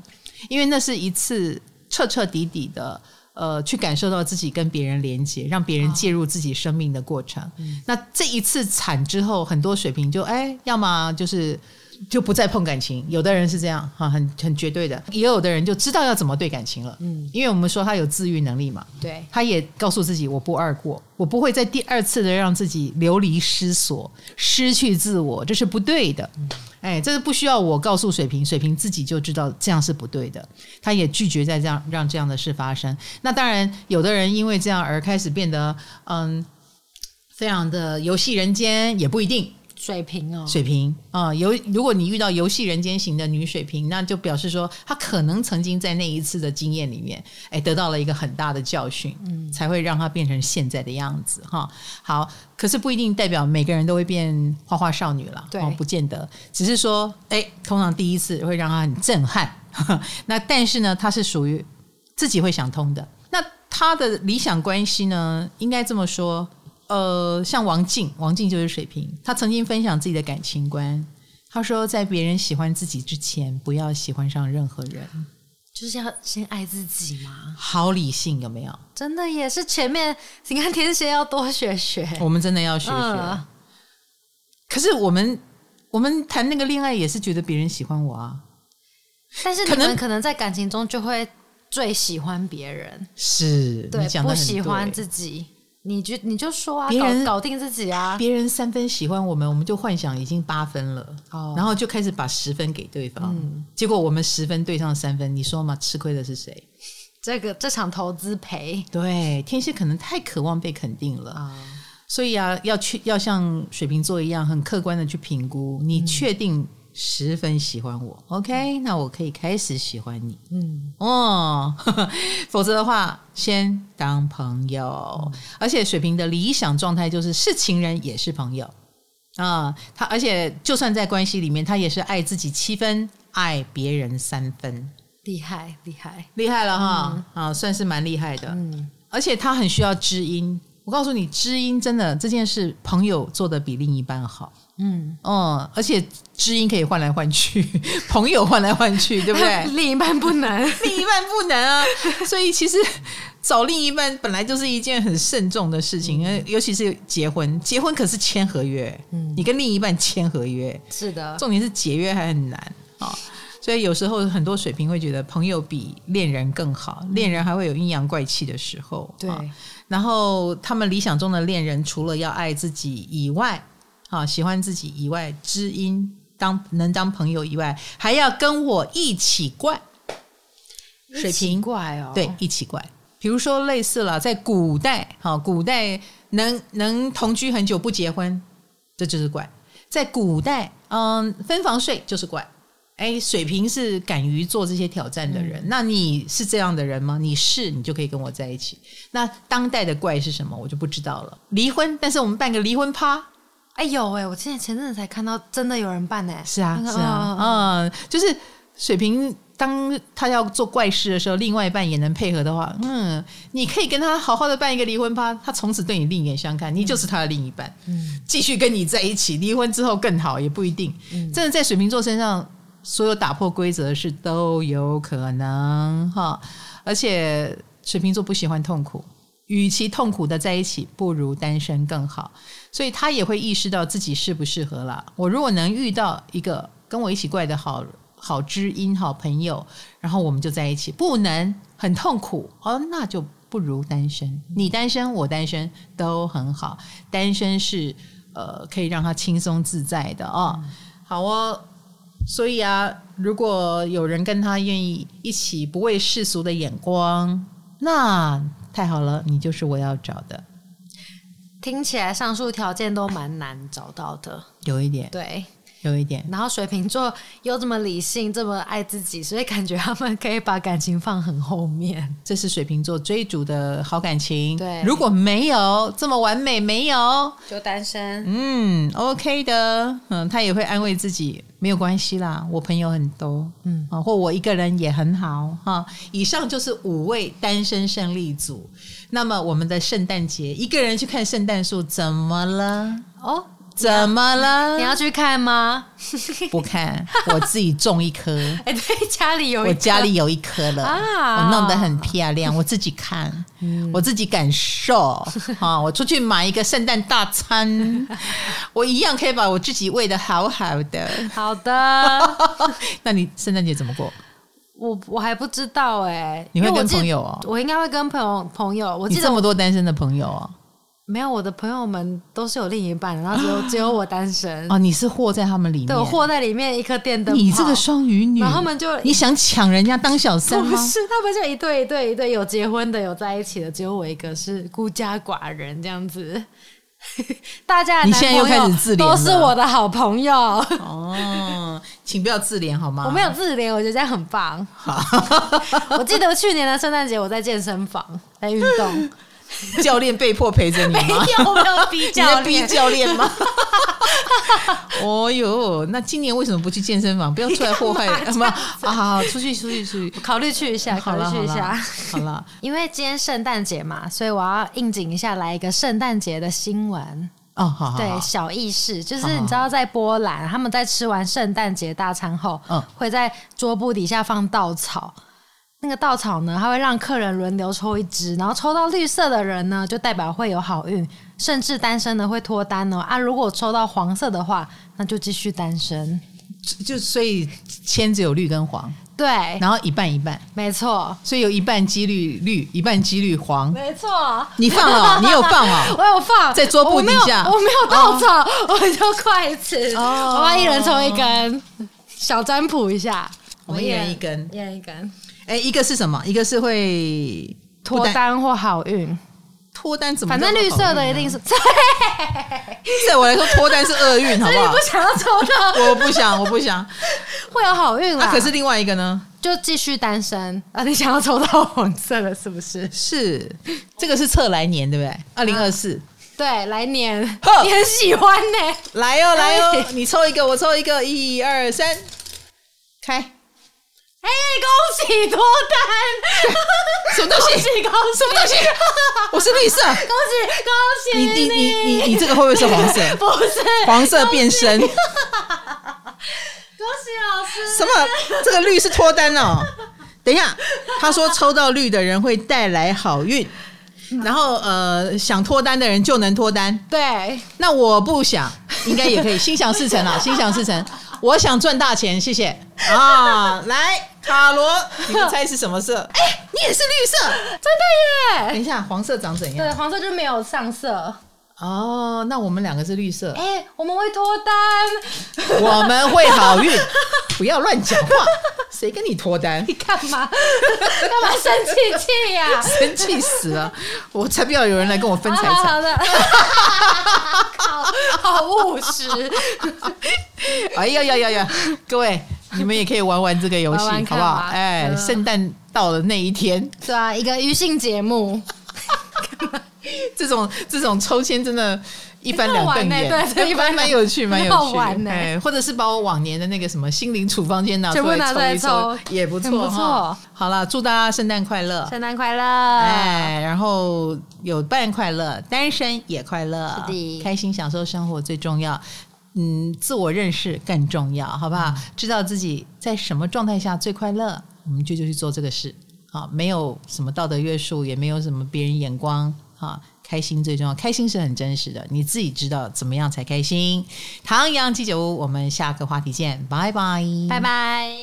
因为那是一次彻彻底底的。呃，去感受到自己跟别人连接，让别人介入自己生命的过程。哦嗯、那这一次惨之后，很多水瓶就哎，要么就是就不再碰感情。有的人是这样哈，很很绝对的；也有的人就知道要怎么对感情了。嗯，因为我们说他有自愈能力嘛，对，他也告诉自己我不二过，我不会再第二次的让自己流离失所、失去自我，这是不对的。嗯哎，这是不需要我告诉水瓶，水瓶自己就知道这样是不对的，他也拒绝再这样让这样的事发生。那当然，有的人因为这样而开始变得嗯，非常的游戏人间，也不一定。水瓶哦，水瓶啊，游、嗯、如果你遇到游戏人间型的女水瓶，那就表示说她可能曾经在那一次的经验里面，哎，得到了一个很大的教训，嗯，才会让她变成现在的样子哈。好，可是不一定代表每个人都会变花花少女了，对、哦，不见得，只是说，哎，通常第一次会让她很震撼。那但是呢，她是属于自己会想通的。那她的理想关系呢，应该这么说。呃，像王静，王静就是水瓶。她曾经分享自己的感情观，她说，在别人喜欢自己之前，不要喜欢上任何人，就是要先爱自己嘛？好理性，有没有？真的也是前面，你看天蝎要多学学，我们真的要学学。呃、可是我们我们谈那个恋爱，也是觉得别人喜欢我啊。但是你们可能在感情中就会最喜欢别人，是对，不喜欢自己。你就你就说啊，别人搞，搞定自己啊！别人三分喜欢我们，我们就幻想已经八分了，哦，然后就开始把十分给对方，嗯，结果我们十分对上三分，你说嘛？吃亏的是谁？这个这场投资赔。对，天蝎可能太渴望被肯定了，哦，所以啊，要去要像水瓶座一样，很客观的去评估，你确定，嗯。十分喜欢我，OK，那我可以开始喜欢你，嗯。哦 否则的话，先当朋友。嗯、而且水瓶的理想状态就是是情人也是朋友。啊，他而且就算在关系里面，他也是爱自己七分，爱别人三分，厉害厉害。厉害了哈，嗯、啊，算是蛮厉害的，嗯，而且他很需要知音。我告诉你，知音真的这件事，朋友做的比另一半好。嗯哦，而且知音可以换来换去，朋友换来换去，对不对？另一半不能，另一半不能啊。所以其实找另一半本来就是一件很慎重的事情，嗯、尤其是结婚，结婚可是签合约。嗯，你跟另一半签合约，是的，重点是解约还很难啊、哦。所以有时候很多水平会觉得朋友比恋人更好，恋人还会有阴阳怪气的时候。对。哦然后他们理想中的恋人，除了要爱自己以外，啊，喜欢自己以外，知音当能当朋友以外，还要跟我一起怪。水瓶怪哦，对，一起怪。比如说类似了，在古代，哈，古代能能同居很久不结婚，这就是怪。在古代，嗯，分房睡就是怪。哎，水瓶是敢于做这些挑战的人，嗯、那你是这样的人吗？你是，你就可以跟我在一起。那当代的怪是什么？我就不知道了。离婚，但是我们办个离婚趴。哎呦喂，我现在前阵子才看到，真的有人办呢。是啊，是啊，嗯，就是水瓶，当他要做怪事的时候，另外一半也能配合的话，嗯，你可以跟他好好的办一个离婚趴，他从此对你另眼相看，你就是他的另一半，嗯，继续跟你在一起。离婚之后更好，也不一定。嗯，真的在水瓶座身上。所有打破规则的事都有可能哈，而且水瓶座不喜欢痛苦，与其痛苦的在一起，不如单身更好。所以他也会意识到自己适不适合了。我如果能遇到一个跟我一起怪的好好知音、好朋友，然后我们就在一起。不能很痛苦哦，那就不如单身。你单身，我单身都很好。单身是呃可以让他轻松自在的哦。好哦。所以啊，如果有人跟他愿意一起不畏世俗的眼光，那太好了，你就是我要找的。听起来上述条件都蛮难找到的，有一点。对，有一点。然后水瓶座又这么理性，这么爱自己，所以感觉他们可以把感情放很后面。这是水瓶座追逐的好感情。对，如果没有这么完美，没有就单身。嗯，OK 的。嗯，他也会安慰自己，没有关系啦，我朋友很多。嗯，啊，或我一个人也很好。哈，以上就是五位单身胜利组。那么我们的圣诞节，一个人去看圣诞树，怎么了？哦。怎么了？你要去看吗？不看，我自己种一棵。哎，对，家里有一，我家里有一棵了，啊、我弄得很漂亮，我自己看，嗯、我自己感受。啊，我出去买一个圣诞大餐，我一样可以把我自己喂的好好的。好的，那你圣诞节怎么过？我我还不知道哎、欸，你会跟朋友哦？我应该会跟朋友朋友。我记得你这么多单身的朋友哦。没有，我的朋友们都是有另一半的，然后只有 只有我单身。哦，你是活在他们里面，对，我活在里面一颗电灯。你这个双鱼女，然后他们就你想抢人家当小三吗？不是，他们就一对一对一对，有结婚的，有在一起的，只有我一个是孤家寡人这样子。大家，你现在又开始自怜，都是我的好朋友。哦，请不要自怜好吗？我没有自怜，我觉得这样很棒。好，我记得去年的圣诞节，我在健身房在运动。教练被迫陪着你吗？没有，没有逼教练，逼教练吗？哦哟，那今年为什么不去健身房？不要出来祸害什么？好好好，出去出去出去，考虑去一下，考虑去一下。好了，因为今天圣诞节嘛，所以我要应景一下，来一个圣诞节的新闻哦。好，好，对，小意识就是你知道，在波兰，他们在吃完圣诞节大餐后，嗯，会在桌布底下放稻草。那个稻草呢，它会让客人轮流抽一支，然后抽到绿色的人呢，就代表会有好运，甚至单身的会脱单哦。啊，如果抽到黄色的话，那就继续单身。就所以签只有绿跟黄，对，然后一半一半，没错。所以有一半几率绿，一半几率黄，没错。你放了，你有放啊？我有放在桌布底下，我没有稻草，哦、我就筷子，哦、我要一人抽一根，小占卜一下，我们一人一根，一人一根。哎，一个是什么？一个是会脱单或好运。脱单怎么？反正绿色的一定是。对我来说，脱单是厄运，好不好？你不想要抽到？我不想，我不想。会有好运啦。可是另外一个呢？就继续单身啊！你想要抽到黄色的，是不是？是，这个是测来年，对不对？二零二四。对，来年。你很喜欢呢。来哦，来哦！你抽一个，我抽一个，一二三，开。哎，恭喜脱单！什么东西？恭喜恭喜！什么东西？我是绿色。恭喜恭喜你！你你你你这个会不会是黄色？不是，黄色变身。恭喜老师！什么？这个绿是脱单哦。等一下，他说抽到绿的人会带来好运，然后呃，想脱单的人就能脱单。对，那我不想，应该也可以，心想事成啊，心想事成。我想赚大钱，谢谢啊！来。卡罗，你们猜是什么色？哎、欸，你也是绿色，真的耶！等一下，黄色长怎样？对，黄色就没有上色。哦，那我们两个是绿色。哎、欸，我们会脱单，我们会好运。不要乱讲话，谁跟你脱单？你干嘛？干嘛生气气呀？生气死了！我才不要有人来跟我分财产。好，好的，好，好务实。哎呀呀呀呀！各位。你们也可以玩玩这个游戏，好不好？哎，圣诞到了那一天，是啊，一个余兴节目。这种这种抽签真的，一翻两瞪眼，对，一般蛮有趣，蛮有趣。玩哎，或者是把我往年的那个什么心灵处方间拿出来抽一抽，也不错，不错。好了，祝大家圣诞快乐，圣诞快乐！哎，然后有伴快乐，单身也快乐，是的，开心享受生活最重要。嗯，自我认识更重要，好不好？嗯、知道自己在什么状态下最快乐，我们就就去做这个事。好，没有什么道德约束，也没有什么别人眼光。好，开心最重要，开心是很真实的，你自己知道怎么样才开心。唐阳鸡酒屋，我们下个话题见，拜拜，拜拜。